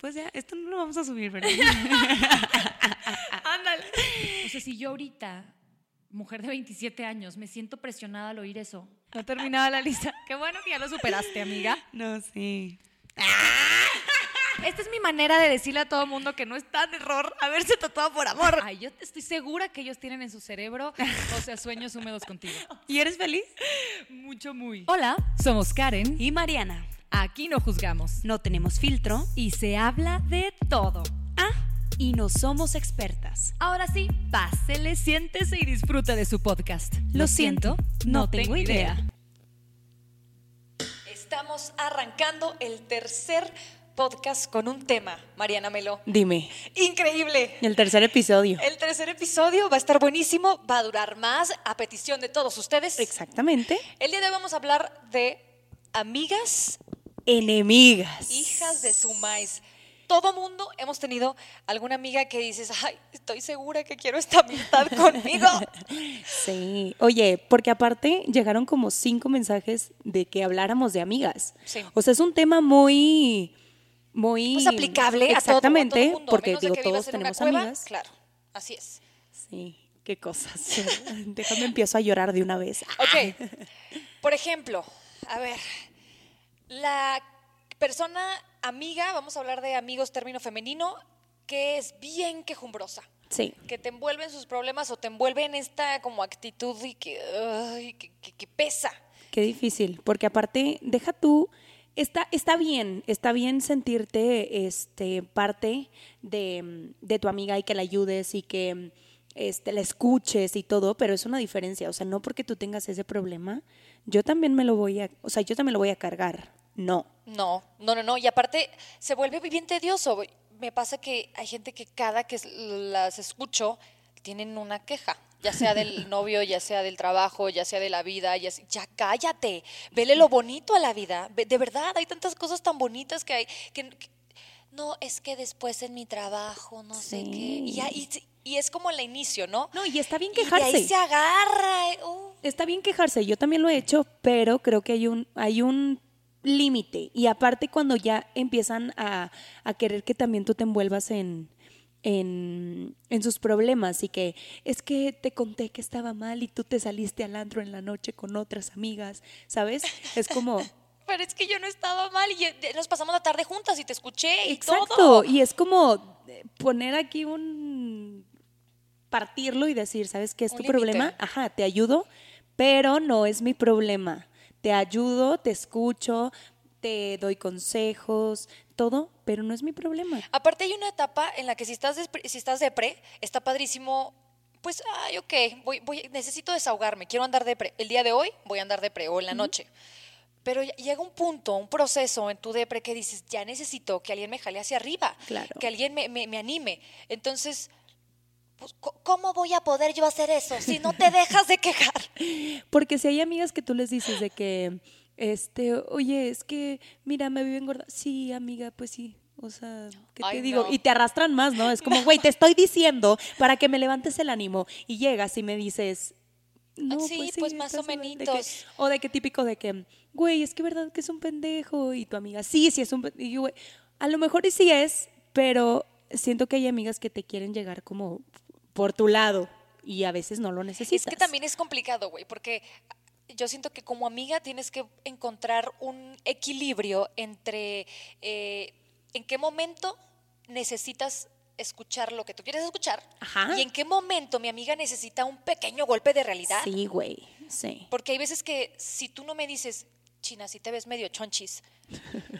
Pues ya, esto no lo vamos a subir, ¿verdad? Ándale. O sea, si yo ahorita, mujer de 27 años, me siento presionada al oír eso. No terminaba la lista. Qué bueno que ya lo superaste, amiga. No, sí. Esta es mi manera de decirle a todo mundo que no está en error haberse tatuado por amor. Ay, yo estoy segura que ellos tienen en su cerebro, o sea, sueños húmedos contigo. ¿Y eres feliz? Mucho, muy. Hola, somos Karen. Y Mariana. Aquí no juzgamos. No tenemos filtro. Y se habla de todo. Ah, y no somos expertas. Ahora sí, pásele, siéntese y disfruta de su podcast. Lo siento, no tengo idea. Estamos arrancando el tercer podcast con un tema, Mariana Melo. Dime. Increíble. El tercer episodio. El tercer episodio va a estar buenísimo, va a durar más a petición de todos ustedes. Exactamente. El día de hoy vamos a hablar de amigas, Enemigas. hijas de su maíz. Todo mundo hemos tenido alguna amiga que dices, ay, estoy segura que quiero esta amistad conmigo. Sí. Oye, porque aparte llegaron como cinco mensajes de que habláramos de amigas. Sí. O sea, es un tema muy, muy Pues aplicable a todo, a todo Exactamente, mundo, porque digo, que todos tenemos cueva, amigas. Claro, así es. Sí, qué cosas. Déjame empiezo a llorar de una vez. Ok. Por ejemplo, a ver, la persona amiga, vamos a hablar de amigos término femenino, que es bien quejumbrosa, Sí. que te envuelve en sus problemas o te envuelve en esta como actitud y que, ay, que, que- que pesa. Qué difícil, porque aparte, deja tú, está, está bien, está bien sentirte este, parte de, de tu amiga y que la ayudes y que este, la escuches y todo, pero es una diferencia, o sea, no porque tú tengas ese problema, yo también me lo voy a, o sea, yo también lo voy a cargar, no. No, no, no, no. Y aparte se vuelve bien tedioso. Me pasa que hay gente que cada que las escucho tienen una queja, ya sea del novio, ya sea del trabajo, ya sea de la vida. Ya, sea- ya cállate, vele lo bonito a la vida. De verdad, hay tantas cosas tan bonitas que hay. Que, que- no, es que después en mi trabajo, no sé qué. Y, ahí- y es como el inicio, ¿no? No, y está bien Y de quejarse. ahí se agarra. eh, uh. Está bien quejarse, yo también lo he hecho, pero creo que hay un, hay un límite. Y aparte cuando ya empiezan a, a querer que también tú te envuelvas en, en, en sus problemas y que es que te conté que estaba mal y tú te saliste al antro en la noche con otras amigas, ¿sabes? Es como... Pero es que yo no estaba mal y eh, nos pasamos la tarde juntas y te escuché y Exacto, todo. y es como eh, poner aquí un partirlo y decir, ¿sabes qué es Un tu límite. problema? Ajá, te ayudo, pero no es mi problema. Te ayudo, te escucho, te doy consejos, todo, pero no es mi problema. Aparte hay una etapa en la que si estás, despre- si estás depre, está padrísimo, pues, ay, ok, voy, voy, necesito desahogarme, quiero andar depre. El día de hoy voy a andar depre o en la noche. Pero llega un punto, un proceso en tu depre que dices, ya necesito que alguien me jale hacia arriba, Claro. que alguien me, me- me anime. Entonces, pues, ¿cómo voy a poder yo hacer eso si no te dejas de quejar? Porque si hay amigas que tú les dices de que, este, oye, es que, mira, me viven gorda. Sí, amiga, pues sí. O sea, ¿qué Ay, te digo? no. Y te arrastran más, ¿no? Es como, güey, te estoy diciendo para que me levantes el ánimo. Y llegas y me dices, no, Sí, pues, más o estás mal", de que- menitos. o de que típico de que, güey, es que verdad que es un pendejo. Y tu amiga, sí, sí es un pendejo. Y yo, güey, a lo mejor y sí es, pero siento que hay amigas que te quieren llegar como por tu lado. Y a veces no lo necesitas. Es que también es complicado, güey, porque yo siento que como amiga tienes que encontrar un equilibrio entre eh, en qué momento necesitas escuchar lo que tú quieres escuchar Ajá. y en qué momento mi amiga necesita un pequeño golpe de realidad. Sí, güey, sí. Porque hay veces que si tú no me dices, China, si te ves medio chonchis,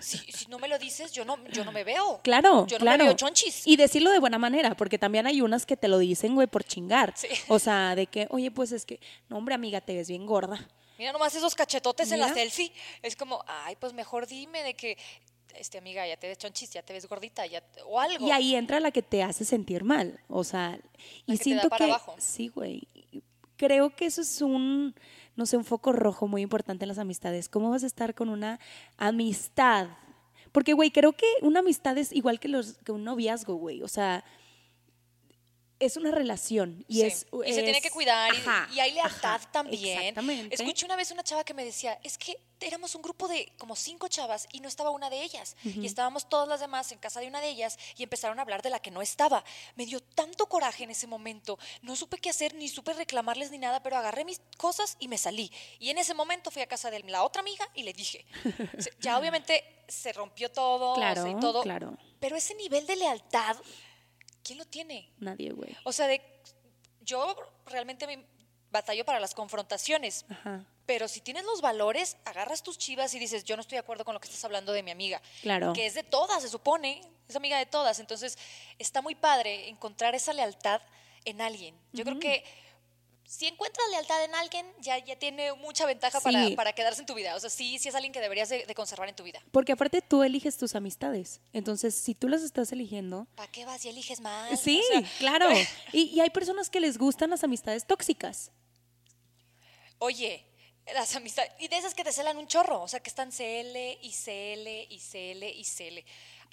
si, si no me lo dices, yo no, yo no me veo. Claro, Yo no claro. me veo chonchis. Y decirlo de buena manera, porque también hay unas que te lo dicen, güey, por chingar. Sí. O sea, de que, oye, pues es que, no, hombre, amiga, te ves bien gorda. Mira nomás esos cachetotes en la selfie. Es como, ay, pues mejor dime de que este amiga, ya te ves chonchis, ya te ves gordita, ya o algo. Y ahí entra la que te hace sentir mal, o sea, y siento que sí, güey. Creo que eso es un no sé, un foco rojo muy importante en las amistades. ¿Cómo vas a estar con una amistad? Porque, güey, creo que una amistad es igual que, los, que un noviazgo, güey. O sea, es una relación y es y se tiene que cuidar y, hay lealtad también. exactamente. escuché una vez una chava que me decía es que éramos un grupo de como cinco chavas y no estaba una de ellas y estábamos todas las demás en casa de una de ellas y empezaron a hablar de la que no estaba. Me dio tanto coraje en ese momento no supe qué hacer ni supe reclamarles ni nada pero agarré mis cosas y me salí. Y en ese momento fui a casa de la otra amiga y le dije ya obviamente se rompió todo claro, y todo claro. pero ese nivel de lealtad ¿quién lo tiene? Nadie, güey. O sea, de, yo realmente me batallo para las confrontaciones. Ajá. Pero si tienes los valores, agarras tus chivas y dices, yo no estoy de acuerdo con lo que estás hablando de mi amiga. Claro. Que es de todas, se supone. Es amiga de todas. Entonces, está muy padre encontrar esa lealtad en alguien. Yo creo que si encuentras lealtad en alguien, ya, ya tiene mucha ventaja para, para, quedarse en tu vida. O sea, sí, sí es alguien que deberías de, conservar en tu vida. Porque aparte tú eliges tus amistades. Entonces, si tú las estás eligiendo... ¿Para qué vas y eliges más? Sí, claro. y, y hay personas que les gustan las amistades tóxicas. Oye, las amistades... Y de esas que te celan un chorro. O sea, que están CL y CL y CL y CL.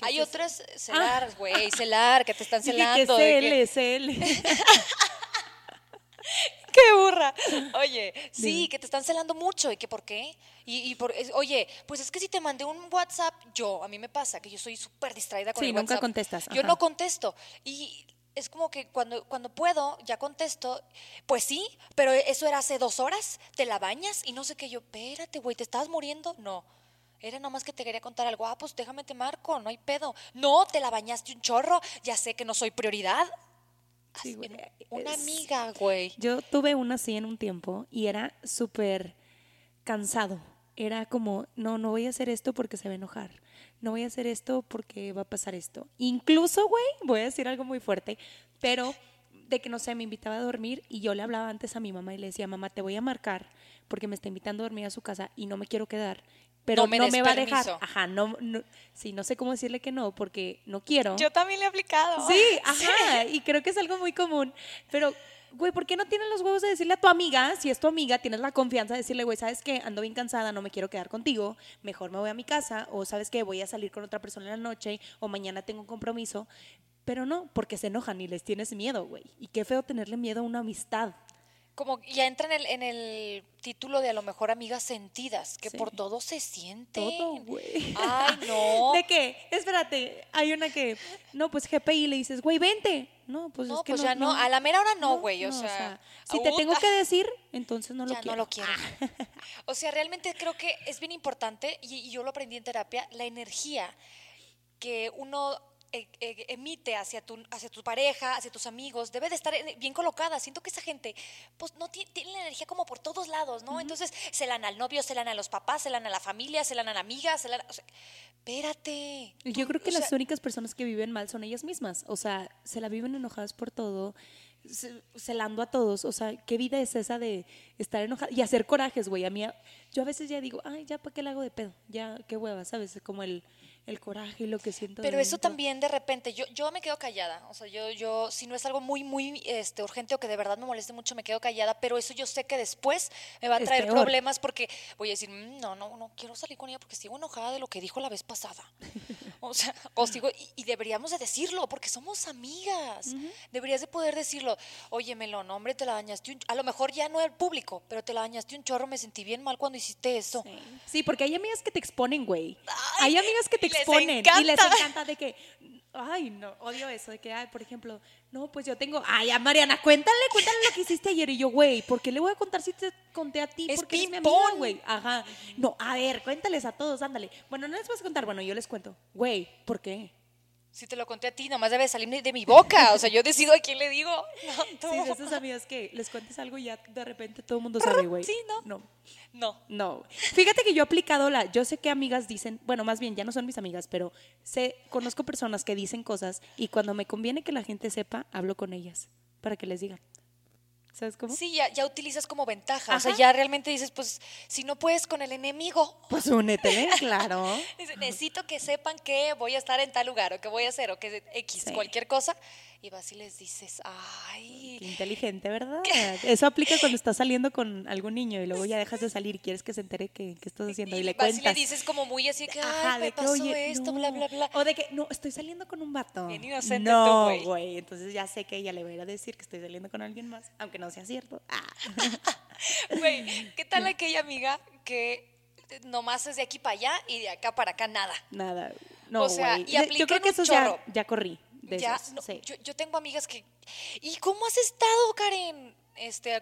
Hay otras celar, güey, ah. celar, que te están celando. Que CL, CL. ¡Qué burra! Oye, sí, que te están celando mucho. ¿Y que por qué? Y, por, oye, pues es que si te mandé un WhatsApp, yo, a mí me pasa que yo soy súper distraída con el WhatsApp. Sí, nunca contestas. Yo no contesto. Y es como que cuando, cuando puedo, ya contesto, pues sí, pero eso era hace dos horas, te la bañas y no sé qué. Yo, espérate, güey, ¿te estás muriendo? No. Era nomás que te quería contar algo. Ah, pues déjame te marco, no hay pedo. No, te la bañaste un chorro, ya sé que no soy prioridad. Una amiga, güey. Yo tuve una así en un tiempo y era súper cansado. Era como, no, no voy a hacer esto porque se va a enojar. No voy a hacer esto porque va a pasar esto. Incluso, güey, voy a decir algo muy fuerte, pero de que no sé, me invitaba a dormir y yo le hablaba antes a mi mamá y le decía, mamá, te voy a marcar porque me está invitando a dormir a su casa y no me quiero quedar pero no me, va a dejar. Ajá, no, no, sí, no sé cómo decirle que no, porque no quiero. Yo también le he aplicado. Sí, ajá, y creo que es algo muy común, pero güey, ¿por qué no tienes los huevos de decirle a tu amiga, si es tu amiga, tienes la confianza de decirle, güey, ¿sabes qué? Ando bien cansada, no me quiero quedar contigo, mejor me voy a mi casa, o ¿sabes qué? Voy a salir con otra persona en la noche, o mañana tengo un compromiso. Pero no, porque se enojan y les tienes miedo, güey. Y qué feo tenerle miedo a una amistad como ya entra en el, en el título de a lo mejor amigas sentidas, que por todo se siente. Todo, güey. Ay, no. ¿De qué? Espérate, hay una que, no, pues GPI le dices, güey, vente. No, pues es que pues no, ya no, a la mera hora no, güey, o, sea, si te tengo que decir, entonces no lo ya quiero. no lo quiero. o sea, realmente creo que es bien importante, y yo lo aprendí en terapia, la energía que uno emite hacia tu, hacia tu pareja, hacia tus amigos, debe de estar bien colocada. Siento que esa gente, pues no tiene, la energía como por todos lados, ¿no? Entonces se la al novio, se la a los papás, se la a la familia, se la a la amiga, se la o sea, espérate. Yo creo que las únicas personas que viven mal son ellas mismas. O sea, se la viven enojadas por todo celando a todos. O sea, ¿qué vida es esa de estar enojada? Y hacer corajes, güey. A mí, yo a veces ya digo, ay, ya, ¿para qué le hago de pedo? Ya, qué hueva, ¿sabes? Como el, el coraje y lo que siento. Pero eso también de repente, yo, yo me quedo callada, o sea, yo, yo, si no es algo muy, muy este, urgente o que de verdad me moleste mucho, me quedo callada, pero eso yo sé que después me va a traer problemas porque voy a decir, mm, no, no, no quiero salir con ella porque sigo enojada de lo que dijo la vez pasada. o sea, o sigo, y, deberíamos de decirlo porque somos amigas, deberías de poder decirlo, oye, Melón, hombre, te la dañaste, un, a lo mejor ya no el público, pero te la dañaste un chorro, me sentí bien mal cuando hiciste eso. Sí, porque hay amigas que te exponen, güey. Hay amigas que te exponen y les encanta de que, ay, no, odio eso, de que, ay, por ejemplo, no, pues yo tengo, ay, a Mariana, cuéntale, cuéntale lo que hiciste ayer. Y yo, güey, ¿por qué le voy a contar si te conté a ti? Es porque eres mi amiga, güey. Ajá. No, a ver, cuéntales a todos, ándale. Bueno, no les vas a contar, bueno, yo les cuento. Güey, ¿por qué? Si te lo conté a ti, nomás debe salir de mi boca. O sea, yo decido a quién le digo. No, Sí, de esas amigas que les cuentes algo y ya de repente todo el mundo sabe, güey. Sí, ¿no? No. No. No. Fíjate que yo he aplicado la. Yo sé que amigas dicen. Bueno, más bien, ya no son mis amigas, pero sé, conozco personas que dicen cosas y cuando me conviene que la gente sepa, hablo con ellas para que les digan. ¿Sabes cómo? Sí, ya, ya utilizas como ventaja. O sea, ya realmente dices, pues, si no puedes con el enemigo, Pues únetele, claro. necesito que sepan que voy a estar en tal lugar, o que voy a hacer, o que X, Sí. cualquier cosa. Y vas y les dices, ay, Qué inteligente, ¿verdad? Eso aplica cuando estás saliendo con algún niño y luego ya dejas de salir y quieres que se entere que, que estás haciendo y, le vas cuentas. y le dices como muy así que, ay, me pasó esto, bla, bla, bla. O de que, no, estoy saliendo con un vato. Bien inocente no, güey. güey. Entonces ya sé que ella le va a ir a decir que estoy saliendo con alguien más, aunque no sea cierto. Ah. Güey, ¿qué tal aquella amiga que nomás es de aquí para allá y de acá para acá nada? Nada. No, O sea, y Yo creo que eso ya, ya corrí. De ya, no, sí. yo, yo tengo amigas que. ¿Y cómo has estado, Karen? Este,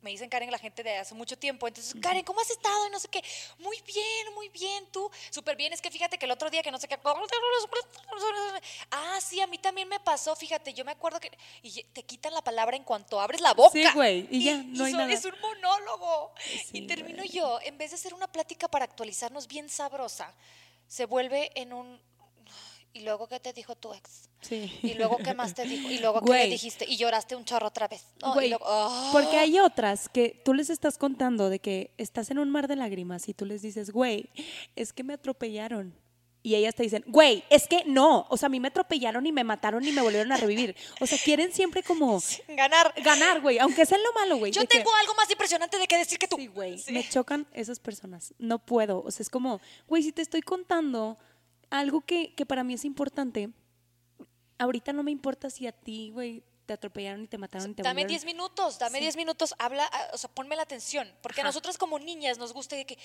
me dicen Karen la gente de hace mucho tiempo. Entonces, Karen, ¿cómo has estado? Y no sé qué. Muy bien, muy bien. Tú, súper bien. Es que fíjate que el otro día que no sé qué. Ah, sí, a mí también me pasó. Fíjate, yo me acuerdo que. Y te quitan la palabra en cuanto abres la boca. Sí, güey, y ya, no hay nada. Es un monólogo. Sí, y termino güey. yo, en vez de hacer una plática para actualizarnos bien sabrosa, se vuelve en un. ¿Y luego qué te dijo tu ex? Sí. ¿Y luego qué más te dijo? ¿Y luego qué le Güey. dijiste? Y lloraste un chorro otra vez. No, Güey, luego- ¡Ah! Porque hay otras que tú les estás contando de que estás en un mar de lágrimas y tú les dices, güey, es que me atropellaron. Y ellas te dicen, güey, es que no. O sea, a mí me atropellaron y me mataron y me volvieron a revivir. O sea, quieren siempre como Ganar. ganar, güey, aunque sea en lo malo, güey. Yo de que- tengo algo más impresionante de que decir que tú. Sí, güey. Sí. Me chocan esas personas. No puedo. O sea, es como, güey, si te estoy contando algo que, que para mí es importante, ahorita no me importa si a ti, güey, te atropellaron y te mataron y te Dame volvieron- 10 minutos, dame 10 minutos, habla, ah, o sea, ponme la atención. Porque a Ajá. nosotras como niñas nos gusta de que,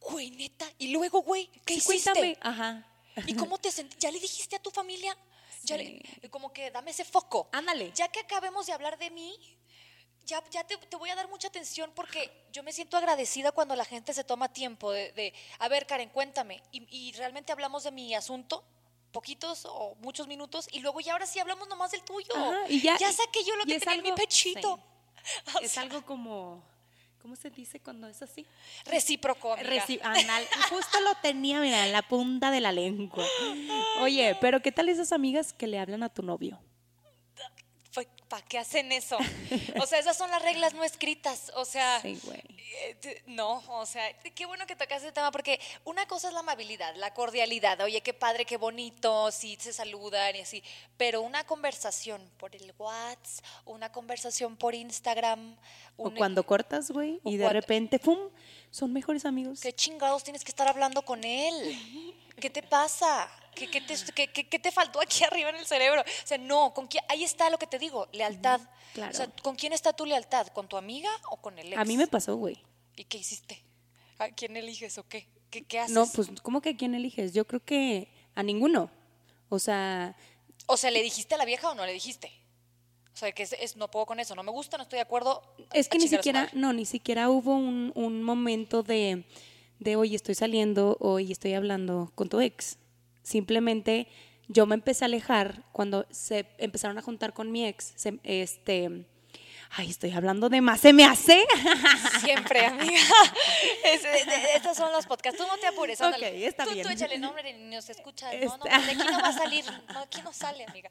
güey, neta, y luego, güey, ¿qué Sí, hiciste? cuéntame. Ajá. ¿Y cómo te sentiste? ¿Ya le dijiste a tu familia? Ya Sí. le- como que dame ese foco. Ándale. Ya que acabemos de hablar de mí, ya, ya te, te voy a dar mucha atención porque yo me siento agradecida cuando la gente se toma tiempo de, de, a ver, Karen, cuéntame. Y, y realmente hablamos de mi asunto, poquitos o muchos minutos, y luego ya ahora sí hablamos nomás del tuyo. Ajá, y ya, saqué yo lo que tenía en mi pechito. sí. O Es algo como, ¿cómo se dice cuando es así? recíproco, anal- justo lo tenía, mira, en la punta de la lengua. Oye, pero ¿qué tal esas amigas que le hablan a tu novio? ¿Para qué hacen eso? O sea, esas son las reglas no escritas. O sea, Sí, güey. Eh, No, o sea, qué bueno que tocas ese tema porque una cosa es la amabilidad, la cordialidad, oye, qué padre, qué bonito, sí se saludan y así, pero una conversación por el WhatsApp, una conversación por Instagram, O cuando cortas, güey, y de cuando- repente, ¡pum! Son mejores amigos. ¿qué chingados tienes que estar hablando con él? ¿Qué te pasa? ¿Qué, qué te, qué- qué- qué te faltó aquí arriba en el cerebro? O sea, no, ¿con quién? ahí está lo que te digo, lealtad. claro. O sea, ¿con quién está tu lealtad? ¿Con tu amiga o con el ex? A mí me pasó, güey. ¿Y qué hiciste? ¿A quién eliges o qué? ¿Qué, qué haces? No, pues, ¿cómo que a quién eliges? Yo creo que a ninguno. O sea, O sea, ¿le dijiste a la vieja o no le dijiste? O sea, que es, es- no puedo con eso, no me gusta, no estoy de acuerdo. es que ni siquiera, no, ni siquiera hubo un, un momento de, de, oye, estoy saliendo, oye, estoy hablando con tu ex. Simplemente yo me empecé a alejar cuando se empezaron a juntar con mi ex. se- este, ay, estoy hablando de más, se me hace. Siempre, amiga. Es- estos son los podcasts. Tú no te apures, ándale. Está tú, bien. Tú échale nombre y nos escucha. No, no, de aquí no va a salir. No, aquí no sale, amiga.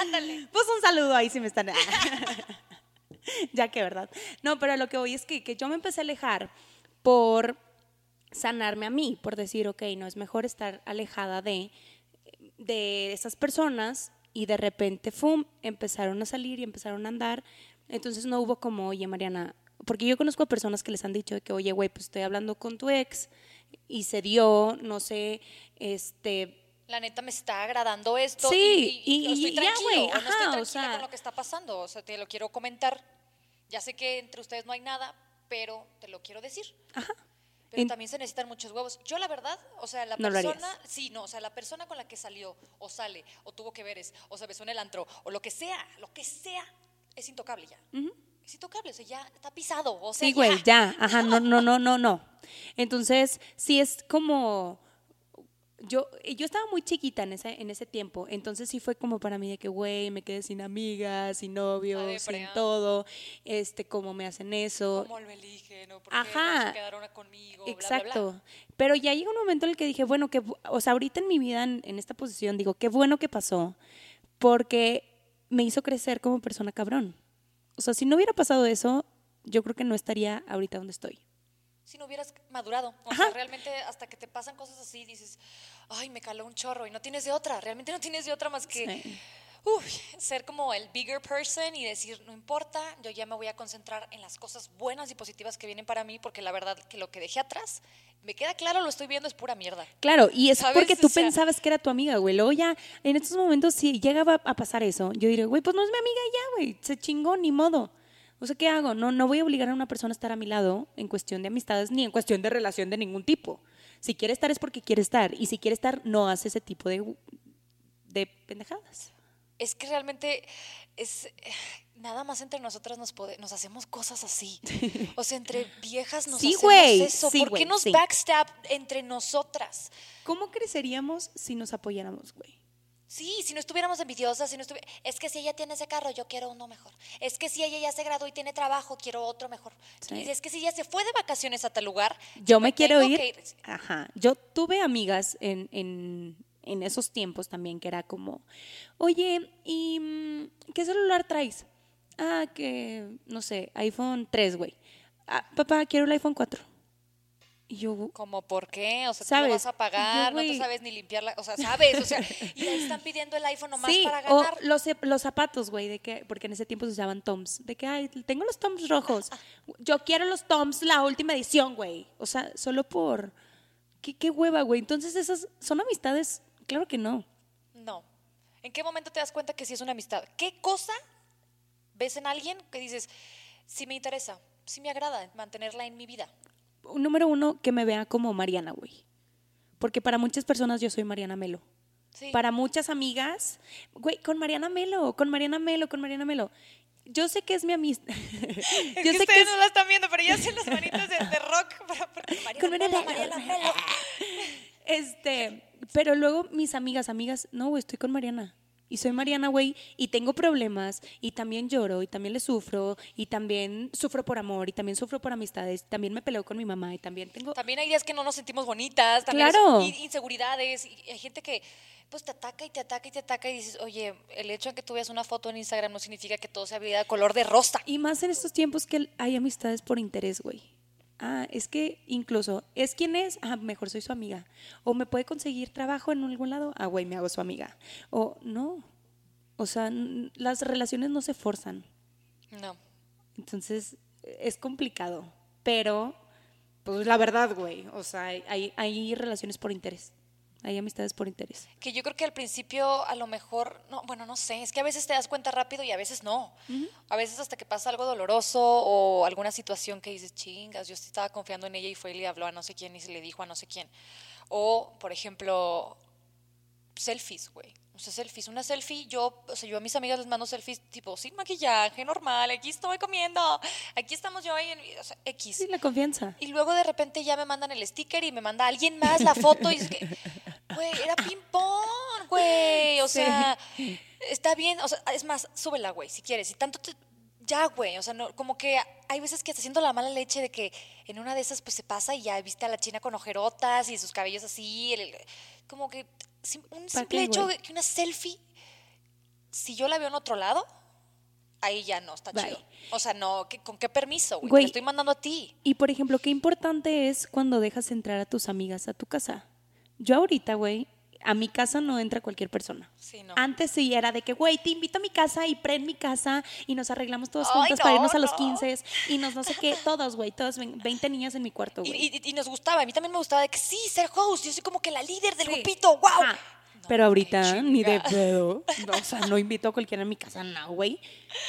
Ándale. Pues un saludo ahí si me están. ya que, ¿verdad? No, pero lo que voy es que, que yo me empecé a alejar por sanarme a mí, por decir, ok, no es mejor estar alejada de, de esas personas y de repente, ¡fum!, empezaron a salir y empezaron a andar. Entonces no hubo como, oye, Mariana, porque yo conozco a personas que les han dicho de que, oye, güey, pues estoy hablando con tu ex y se dio, no sé, este, La neta me está agradando esto. Sí, y, y- y- estoy y ya, güey, o no ajá, estoy o sea- con lo que está pasando. O sea, te lo quiero comentar. Ya sé que entre ustedes no hay nada, pero te lo quiero decir. ajá. Pero En- también se necesitan muchos huevos. Yo la verdad, o sea, la No persona, sí, no, o sea, la persona con la que salió o sale o tuvo que ver es, o se besó en el antro o lo que sea, lo que sea, es intocable ya. Es intocable, o sea, ya está pisado, o sea, Sí, güey, ya. Ajá, no, no, no, no, no. Entonces, sí es como. Yo, yo estaba muy chiquita en ese, en ese tiempo, entonces sí fue como para mí de que, güey, me quedé sin amigas, sin novios, sin todo, este, cómo me hacen eso. ¿Cómo lo eligen? ¿O por qué Ajá. no se quedaron conmigo? Bla, bla, bla. Exacto. Pero ya llega un momento en el que dije, bueno, que, o sea, ahorita en mi vida, en, en esta posición, digo, qué bueno que pasó, porque me hizo crecer como persona cabrón. O sea, si no hubiera pasado eso, yo creo que no estaría ahorita donde estoy. Si no hubieras madurado. O sea, realmente hasta que te pasan cosas así, dices, ay, me caló un chorro y no tienes de otra. Realmente no tienes de otra más que ser como el bigger person y decir, no importa, yo ya me voy a concentrar en las cosas buenas y positivas que vienen para mí, porque la verdad que lo que dejé atrás, me queda claro, lo estoy viendo, es pura mierda. Claro, y es porque tú pensabas que era tu amiga, güey. Luego ya, en estos momentos, si llegaba a pasar eso, yo diría, güey, pues no es mi amiga ya, güey, se chingó, ni modo. O sea, ¿qué hago? No, no voy a obligar a una persona a estar a mi lado en cuestión de amistades ni en cuestión de relación de ningún tipo. Si quiere estar es porque quiere estar. Y si quiere estar, no hace ese tipo de, de pendejadas es que realmente es nada más entre nosotras nos nos hacemos cosas así. O sea, entre viejas nos hacemos eso. ¿Por qué nos backstab entre nosotras? ¿Cómo creceríamos si nos apoyáramos, güey? Sí, si no estuviéramos envidiosas, si no es que si ella tiene ese carro, yo quiero uno mejor. Es que si ella ya se graduó y tiene trabajo, quiero otro mejor. Es que si ella se fue de vacaciones a tal lugar, yo me, quiero ir. Ajá. Yo tuve amigas en, en en esos tiempos también, que era como, oye, ¿y mm, qué celular traes? Ah, que, no sé, iPhone 3, güey. Ah, papá, quiero el iPhone 4. Y yo, ¿Cómo por qué? O sea, ¿sabes? lo vas a pagar, no te sabes ni limpiarla, o sea, sabes, o sea, y ahí están pidiendo el iPhone nomás para ganar. O los, los zapatos, güey, de que, porque en ese tiempo se usaban Toms, de que, ay, tengo los Toms rojos. Yo quiero los Toms, la última edición, güey. O sea, solo por, qué, qué hueva, güey. Entonces esas son amistades Claro que no. No. ¿En qué momento te das cuenta que sí es una amistad? ¿Qué cosa ves en alguien que dices, sí me interesa, sí me agrada mantenerla en mi vida? Número uno, que me vea como Mariana, güey. Porque para muchas personas yo soy Mariana Melo. Sí. Para muchas amigas, güey, con Mariana Melo, con Mariana Melo, con Mariana Melo. Yo sé que es mi amistad. yo que sé ustedes que no la están viendo, pero ya hacen las manitas de, rock para, Mariana, con Mariana, Mariana Melo. Este, pero luego mis amigas, amigas, no, güey, estoy con Mariana. Y soy Mariana, güey, y tengo problemas, y también lloro, y también le sufro, y también sufro por amor, y también sufro por amistades, también me peleo con mi mamá, y también tengo... También hay días que no nos sentimos bonitas, también claro. inseguridades, y hay gente que pues te ataca y te ataca y te ataca y dices, oye, el hecho de que tú veas una foto en Instagram no significa que todo sea vida de color de rosa. Y más en estos tiempos que hay amistades por interés, güey ah, es que incluso, ¿es quién es? Ah, mejor soy su amiga. O me puede conseguir trabajo en algún lado, ah, güey, me hago su amiga. O no. O sea, las relaciones no se forzan. No. Entonces, es complicado. Pero, pues la verdad, güey, o sea, hay, hay relaciones por interés. Hay amistades por interés. Que yo creo que al principio a lo mejor, no, bueno, no sé, es que a veces te das cuenta rápido y a veces no. A veces hasta que pasa algo doloroso o alguna situación que dices, chingas, yo estaba confiando en ella y fue y le habló a no sé quién y se le dijo a no sé quién. O, por ejemplo, selfies, güey. O sea, selfies. Una selfie, yo, o sea, yo a mis amigas les mando selfies tipo sin maquillaje, normal, aquí estoy comiendo, aquí estamos yo ahí, en, o sea, X. Sí, la confianza. Y luego de repente ya me mandan el sticker y me manda alguien más la foto y es que, güey, era ping-pong, güey. O sea, está bien, o sea, es más, súbela, güey, si quieres. Y tanto te, ya, güey, o sea, no, como que hay veces que está haciendo la mala leche de que en una de esas pues se pasa y ya viste a la china con ojerotas y sus cabellos así, como que un simple hecho de que una selfie, si yo la veo en otro lado, ahí ya no está chido. O sea, no, ¿con qué permiso, güey? Te estoy mandando a ti. Y por ejemplo, qué importante es cuando dejas entrar a tus amigas a tu casa. Yo ahorita, güey, a mi casa no entra cualquier persona. Antes sí era de que, güey, te invito a mi casa y pre en mi casa y nos arreglamos todas juntas para irnos a los 15 y nos no sé qué, todos, güey, todas 20 niñas en mi cuarto, güey. Y, nos gustaba, a mí también me gustaba de que sí, ser host, yo soy como que la líder del grupito, wow. Pero ahorita ni de pedo. o sea, no invito a cualquiera a mi casa, no, güey.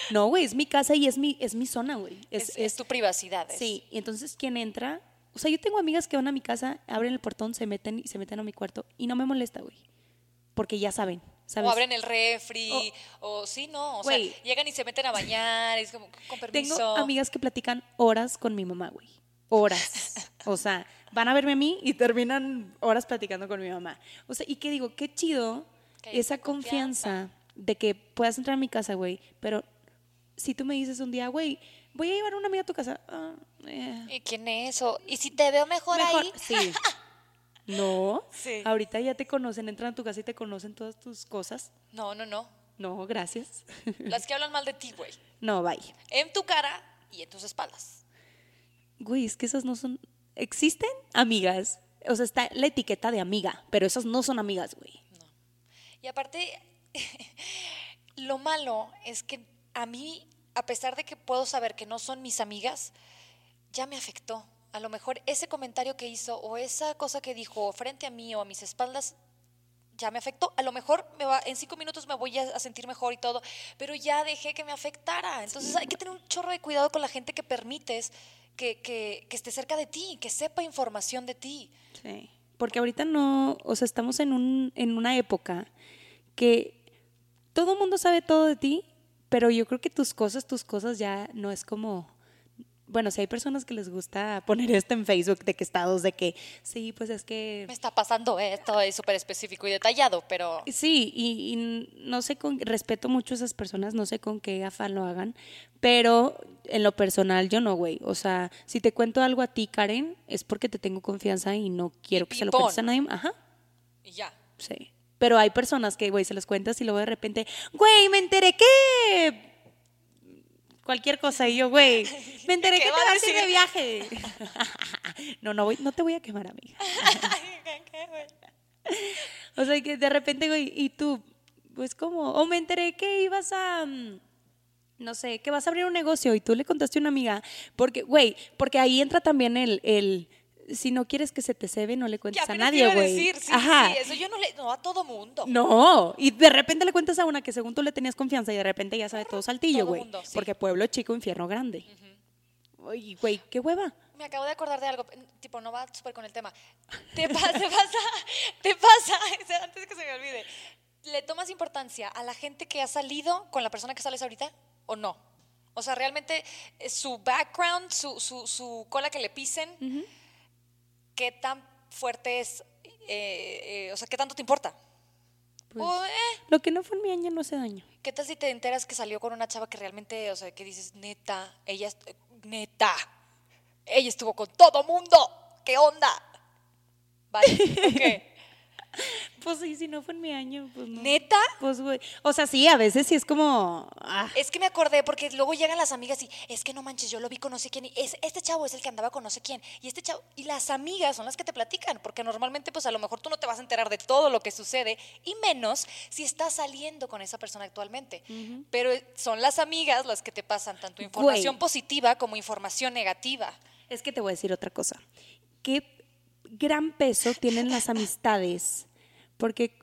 No, güey, es mi casa y es mi, es mi zona, güey. Es, tu privacidad. Sí, y entonces quien entra o sea, yo tengo amigas que van a mi casa, abren el portón, se meten y se meten a mi cuarto y no me molesta, güey. Porque ya saben. ¿sabes? O abren el refri, o, sí, no, o sea, llegan y se meten a bañar, es como, con permiso. Tengo amigas que platican horas con mi mamá, güey. Horas. o sea, van a verme a mí y terminan horas platicando con mi mamá. O sea, y que digo, qué chido esa confianza. de que puedas entrar a mi casa, güey, pero si tú me dices un día, güey, voy a llevar a una amiga a tu casa. Ah, eh. ¿Y quién es eso? ¿Y si te veo mejor, ahí? Sí. No, sí. ahorita ya te conocen, entran a tu casa y te conocen todas tus cosas. No, no, no. No, gracias. Las que hablan mal de ti, güey. No, bye. En tu cara y en tus espaldas. Güey, es que esas no son. ¿Existen amigas? O sea, está la etiqueta de amiga, pero esas no son amigas, güey. Y aparte, lo malo es que a mí, a pesar de que puedo saber que no son mis amigas, ya me afectó. A lo mejor ese comentario que hizo o esa cosa que dijo frente a mí o a mis espaldas ya me afectó. A lo mejor me va, en cinco minutos me voy a, sentir mejor y todo, pero ya dejé que me afectara. Entonces hay que tener un chorro de cuidado con la gente que permites que, esté cerca de ti, que sepa información de ti. Sí. Porque ahorita no, o sea, estamos en, en una época que todo mundo sabe todo de ti, pero yo creo que tus cosas, tus cosas ya no es como bueno, si hay personas que les gusta poner esto en Facebook de que estados de que sí, pues es que me está pasando esto, es súper específico y detallado, pero sí, y, no sé con respeto mucho a esas personas, no sé con qué afán lo hagan, pero en lo personal yo no, güey. O sea, si te cuento algo a ti, Karen, es porque te tengo confianza y no quiero que se lo cuentes a nadie. Ajá. Y ya. Sí. Pero hay personas que, güey, se los cuentas y luego de repente, güey, me enteré que cualquier cosa. Y yo, güey, me enteré que te vas a ir de viaje. no, no, voy, no te voy a quemar, amiga. o sea, que de repente, güey, y tú, pues como, o me enteré que ibas a mm, no sé, que vas a abrir un negocio y tú le contaste a una amiga, porque, güey, porque ahí entra también el, el si no quieres que se te cebe, no le cuentes a nadie, güey. Sí, Ajá. Sí, eso yo no le, no a todo mundo. No, y de repente le cuentas a una que según tú le tenías confianza y de repente ya sabe todo saltillo, güey. Porque pueblo chico, infierno grande. Oye, güey, qué hueva. Me acabo de acordar de algo, tipo, no va súper con el tema. Te pasa, te pasa, te pasa, antes que se me olvide. ¿Le tomas importancia a la gente que ha salido con la persona que sales ahorita o no? O sea, realmente eh, su background, su, su, su cola que le pisen, qué tan fuerte es, eh, eh, o sea, qué tanto te importa. Pues, eh. lo que no fue en mi año no hace daño. ¿Qué tal si te enteras que salió con una chava que realmente, o sea, que dices, neta, ella, neta, ella estuvo con todo mundo, ¿qué onda? ¿Vale? ¿Qué? Pues sí, si no fue en mi año, pues no. ¿Neta? Pues güey. O sea, sí, a veces sí es como. Ah. Es que me acordé porque luego llegan las amigas y es que no manches, yo lo vi con no sé quién y es, este chavo es el que andaba con no sé quién. Y este chavo. Y las amigas son las que te platican, porque normalmente, pues a lo mejor tú no te vas a enterar de todo lo que sucede, y menos si estás saliendo con esa persona actualmente. Pero son las amigas las que te pasan tanto información positiva como información negativa. Es que te voy a decir otra cosa. ¿Qué gran peso tienen las amistades. Porque,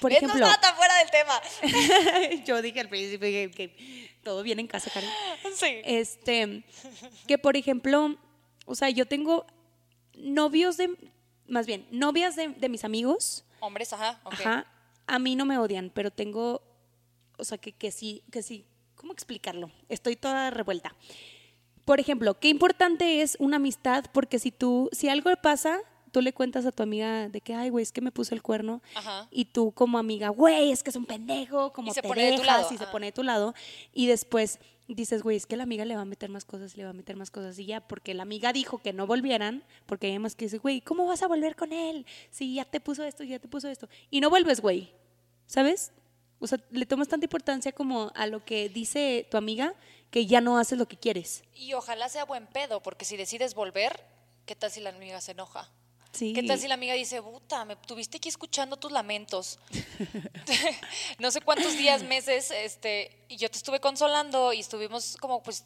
por ejemplo. No está fuera del tema. yo dije al principio que, todo viene en casa, Karen. Sí. Este, que por ejemplo, o sea, yo tengo novios de. Más bien, novias de, mis amigos. Hombres, ajá. Ajá. A mí no me odian, pero tengo. O sea, que, que sí, que sí. ¿Cómo explicarlo? Estoy toda revuelta. Por ejemplo, qué importante es una amistad, porque si tú, si algo pasa, tú le cuentas a tu amiga de que, ay, güey, es que me puse el cuerno. Y tú como amiga, güey, es que es un pendejo, como te dejas y se pone de tu lado. Y después dices, güey, es que la amiga le va a meter más cosas, le va a meter más cosas. Y ya, porque la amiga dijo que no volvieran, porque hay más que dice, güey, ¿cómo vas a volver con él? Si ya te puso esto, ya te puso esto. Y no vuelves, güey. ¿Sabes? O sea, le tomas tanta importancia como a lo que dice tu amiga que ya no haces lo que quieres. Y ojalá sea buen pedo, porque si decides volver, ¿qué tal si la amiga se enoja? Sí. ¿Qué tal si la amiga dice, puta, me tuviste aquí escuchando tus lamentos? no sé cuántos días, meses, este, y yo te estuve consolando y estuvimos como, pues,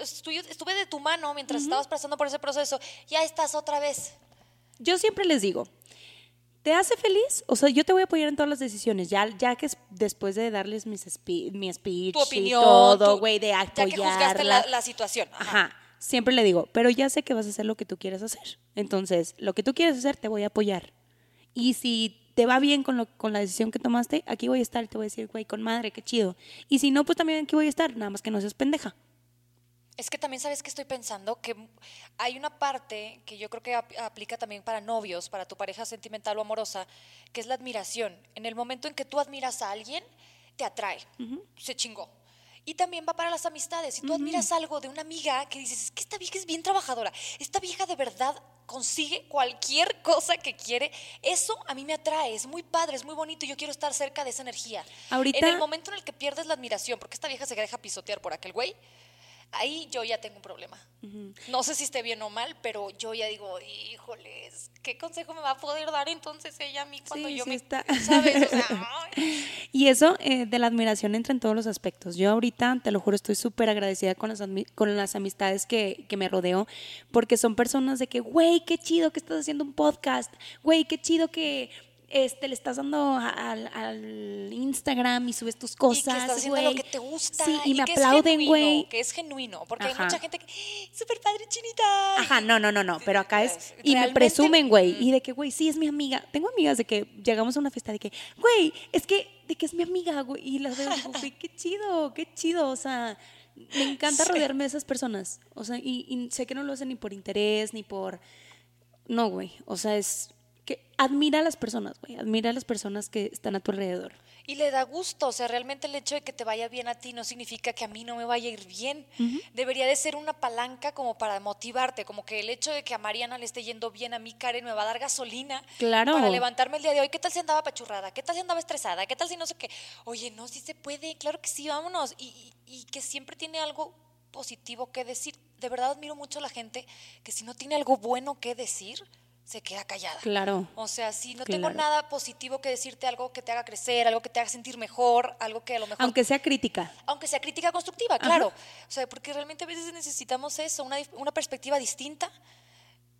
estuve de tu mano mientras estabas pasando por ese proceso, ya estás otra vez. Yo siempre les digo, ¿Te hace feliz? O sea, yo te voy a apoyar en todas las decisiones, ya, ya que es después de darles mis mi speech y todo, güey, de apoyarla. Ya que juzgaste la, la situación. Ajá. Siempre le digo, pero ya sé que vas a hacer lo que tú quieres hacer. Entonces, lo que tú quieres hacer, te voy a apoyar. Y si te va bien con, lo, con la decisión que tomaste, aquí voy a estar te voy a decir, güey, con madre, qué chido. Y si no, pues también aquí voy a estar, nada más que no seas pendeja. Es que también sabes que estoy pensando que hay una parte que yo creo que aplica también para novios, para tu pareja sentimental o amorosa, que es la admiración. En el momento en que tú admiras a alguien, te atrae, se chingó. Y también va para las amistades. Si tú admiras algo de una amiga que dices, es que esta vieja es bien trabajadora, esta vieja de verdad consigue cualquier cosa que quiere, eso a mí me atrae, es muy padre, es muy bonito, yo quiero estar cerca de esa energía. Ahorita- En el momento en el que pierdes la admiración, porque esta vieja se deja pisotear por aquel güey, ahí yo ya tengo un problema. No sé si esté bien o mal, pero yo ya digo, híjoles, ¿qué consejo me va a poder dar entonces ella a mí cuando Sí, yo sí me... está. ¿Sabes? O sea. Y eso eh, de la admiración entra en todos los aspectos. Yo ahorita, te lo juro, estoy súper agradecida con las, con las amistades que, que me rodeo, porque son personas de que, güey, qué chido que estás haciendo un podcast, güey, qué chido que este, le estás dando al, al Instagram y subes tus cosas, y que estás haciendo lo que te gusta. Sí, y, me que es aplauden, güey. Que es genuino, porque Ajá. hay mucha gente que, súper padre, chinita. Ajá, no, no, no, no, pero acá es, y me presumen, güey, y de que, güey, sí, es mi amiga. Tengo amigas de que llegamos a una fiesta de que, güey, es que, de que es mi amiga, güey, y las veo y güey, qué chido, qué chido, o sea, me encanta rodearme de esas personas, o sea, y, y sé que no lo hacen ni por interés, ni por, no, güey, o sea, es que admira a las personas, güey, admira a las personas que están a tu alrededor. Y le da gusto, o sea, realmente el hecho de que te vaya bien a ti no significa que a mí no me vaya a ir bien. Debería de ser una palanca como para motivarte, como que el hecho de que a Mariana le esté yendo bien, a mí Karen me va a dar gasolina Claro. para levantarme el día de hoy. ¿Qué tal si andaba pachurrada? ¿Qué tal si andaba estresada? ¿Qué tal si no sé qué? Oye, no, sí se puede, claro que sí, vámonos. Y, y- y que siempre tiene algo positivo que decir. De verdad admiro mucho a la gente que si no tiene algo bueno que decir, se queda callada. Claro. O sea, si no tengo nada positivo que decirte, algo que te haga crecer, algo que te haga sentir mejor, algo que a lo mejor... Aunque sea crítica. aunque sea crítica constructiva, claro. O sea, porque realmente a veces necesitamos eso, una, una perspectiva distinta,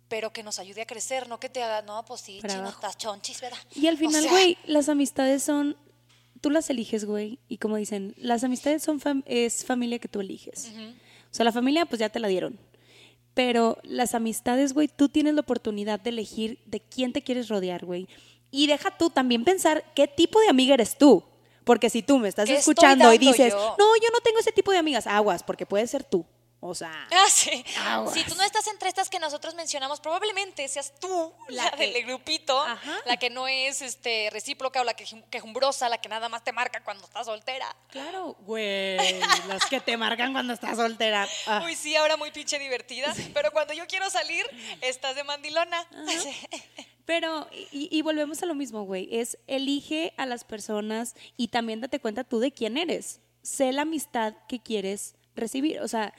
pero que nos ayude a crecer, no que te haga, no, pues sí, chino, estás chonchis, ¿verdad? Y al O final, sea, güey, las amistades son, tú las eliges, güey, y como dicen, las amistades son fam- es familia que tú eliges. O sea, la familia pues ya te la dieron. Pero las amistades, güey, tú tienes la oportunidad de elegir de quién te quieres rodear, güey. Y deja tú también pensar qué tipo de amiga eres tú. Porque si tú me estás ¿Qué estoy escuchando y dices, yo? no, yo no tengo ese tipo de amigas, aguas, porque puede ser tú. O sea, Ah, sí. Si tú no estás entre estas que nosotros mencionamos, probablemente seas tú la, La que- del grupito, Ajá. la que no es este, recíproca o la que, quejumbrosa, la que nada más te marca cuando estás soltera. claro, güey, las que te marcan cuando estás soltera. Ah. Uy, sí, ahora muy pinche divertida, pero cuando yo quiero salir, estás de mandilona. Pero, y, y volvemos a lo mismo, güey, es elige a las personas y también date cuenta tú de quién eres. Sé la amistad que quieres recibir, o sea,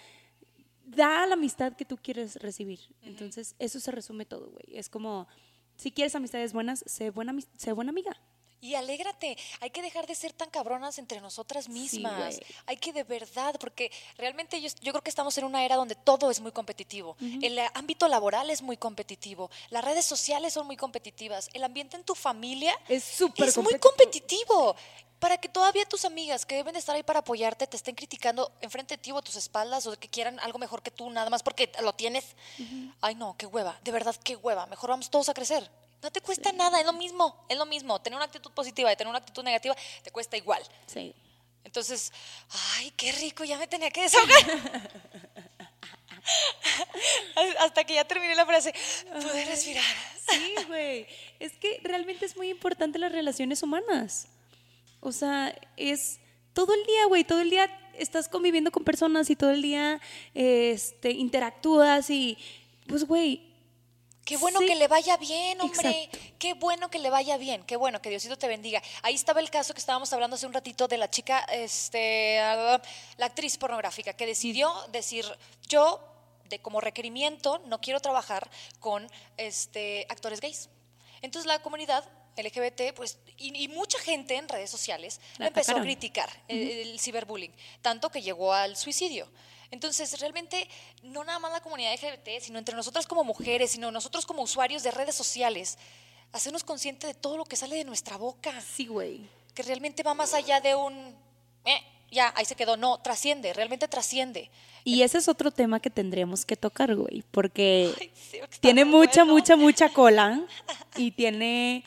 da la amistad que tú quieres recibir. Entonces, eso se resume todo, güey. Es como, si quieres amistades buenas, sé buena, sé buena amiga. Y alégrate, hay que dejar de ser tan cabronas entre nosotras mismas. hay que de verdad, porque realmente yo, yo creo que estamos en una era donde todo es muy competitivo. El eh, ámbito laboral es muy competitivo. Las redes sociales son muy competitivas. El ambiente en tu familia Es súper es muy competitivo. competitivo. Para que todavía tus amigas que deben de estar ahí para apoyarte te estén criticando enfrente de ti o a tus espaldas o que quieran algo mejor que tú, nada más porque lo tienes. Ay, no, qué hueva, de verdad, qué hueva. Mejor vamos todos a crecer. No te cuesta nada, es lo mismo, es lo mismo. Tener una actitud positiva y tener una actitud negativa te cuesta igual. Sí. Entonces, ay, qué rico, ya me tenía que desahogar. Hasta que ya terminé la frase, pude respirar. Sí, güey. Es que realmente es muy importante las relaciones humanas. O sea, es todo el día, güey, todo el día estás conviviendo con personas y todo el día este, interactúas y, pues, güey, Qué bueno Sí. que le vaya bien, hombre. Exacto. Qué bueno que le vaya bien. Qué bueno que Diosito te bendiga. Ahí estaba el caso que estábamos hablando hace un ratito de la chica, este, la actriz pornográfica, que decidió decir, yo, de como requerimiento, no quiero trabajar con este, actores gays. Entonces la comunidad LGBT, pues, y, y mucha gente en redes sociales La empezó a criticar el, el ciberbullying, tanto que llegó al suicidio. Entonces, realmente, no nada más la comunidad LGBT, sino entre nosotras como mujeres, sino nosotros como usuarios de redes sociales, hacernos conscientes de todo lo que sale de nuestra boca, sí, güey. que realmente va más allá de un, "Eh, ya, ahí se quedó, no, trasciende, realmente trasciende. Y ese es otro tema que tendríamos que tocar, güey, porque Ay, sí, tiene mucha, bueno. mucha, mucha cola y tiene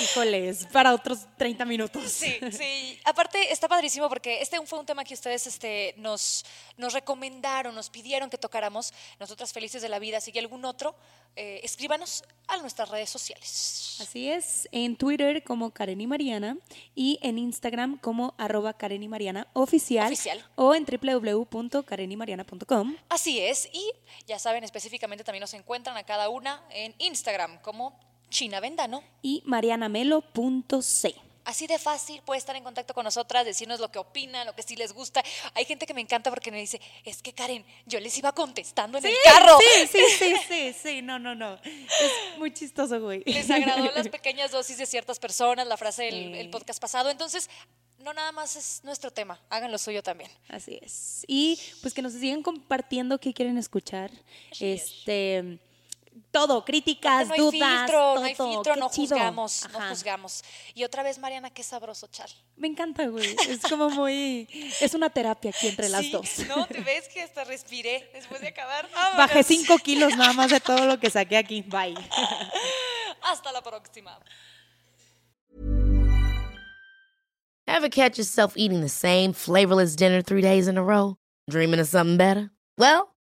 híjoles, para otros 30 minutos. Sí, sí. Aparte, está padrísimo porque este fue un tema que ustedes este, nos, nos recomendaron, nos pidieron que tocáramos. Nosotras felices de la vida. Si hay algún otro, eh, escríbanos a nuestras redes sociales. Así es, en Twitter como Karen y Mariana y en Instagram como arroba Karen y Mariana oficial, Oficial. o en www.karenymariana.com. Así es. Y ya saben, específicamente también nos encuentran a cada una en Instagram como China Vendano. y marianamelo.c. Así de fácil, puede estar en contacto con nosotras, decirnos lo que opinan, lo que sí les gusta. Hay gente que me encanta porque me dice, es que Karen, yo les iba contestando en el carro. Sí, sí, sí, sí, sí, no, no, no. Es muy chistoso, güey. Les agradó las pequeñas dosis de ciertas personas, la frase del Sí. el podcast pasado. Entonces, no nada más es nuestro tema, hagan lo suyo también. Así es. Y pues que nos sigan compartiendo qué quieren escuchar. Así es. Todo, críticas, no hay dudas, filtro, todo, no hay filtro, no chido. juzgamos, no Ajá. juzgamos. Y otra vez, Mariana, qué sabroso, chal. Me encanta, güey. Es como muy es una terapia aquí entre las Sí, dos. No, te ves que hasta respiré después de acabar. Bajé cinco kilos nada más de todo lo que saqué aquí. Bye. Hasta la próxima. Ever catch yourself eating the same flavorless dinner three days in a row? Dreaming of something better? Well,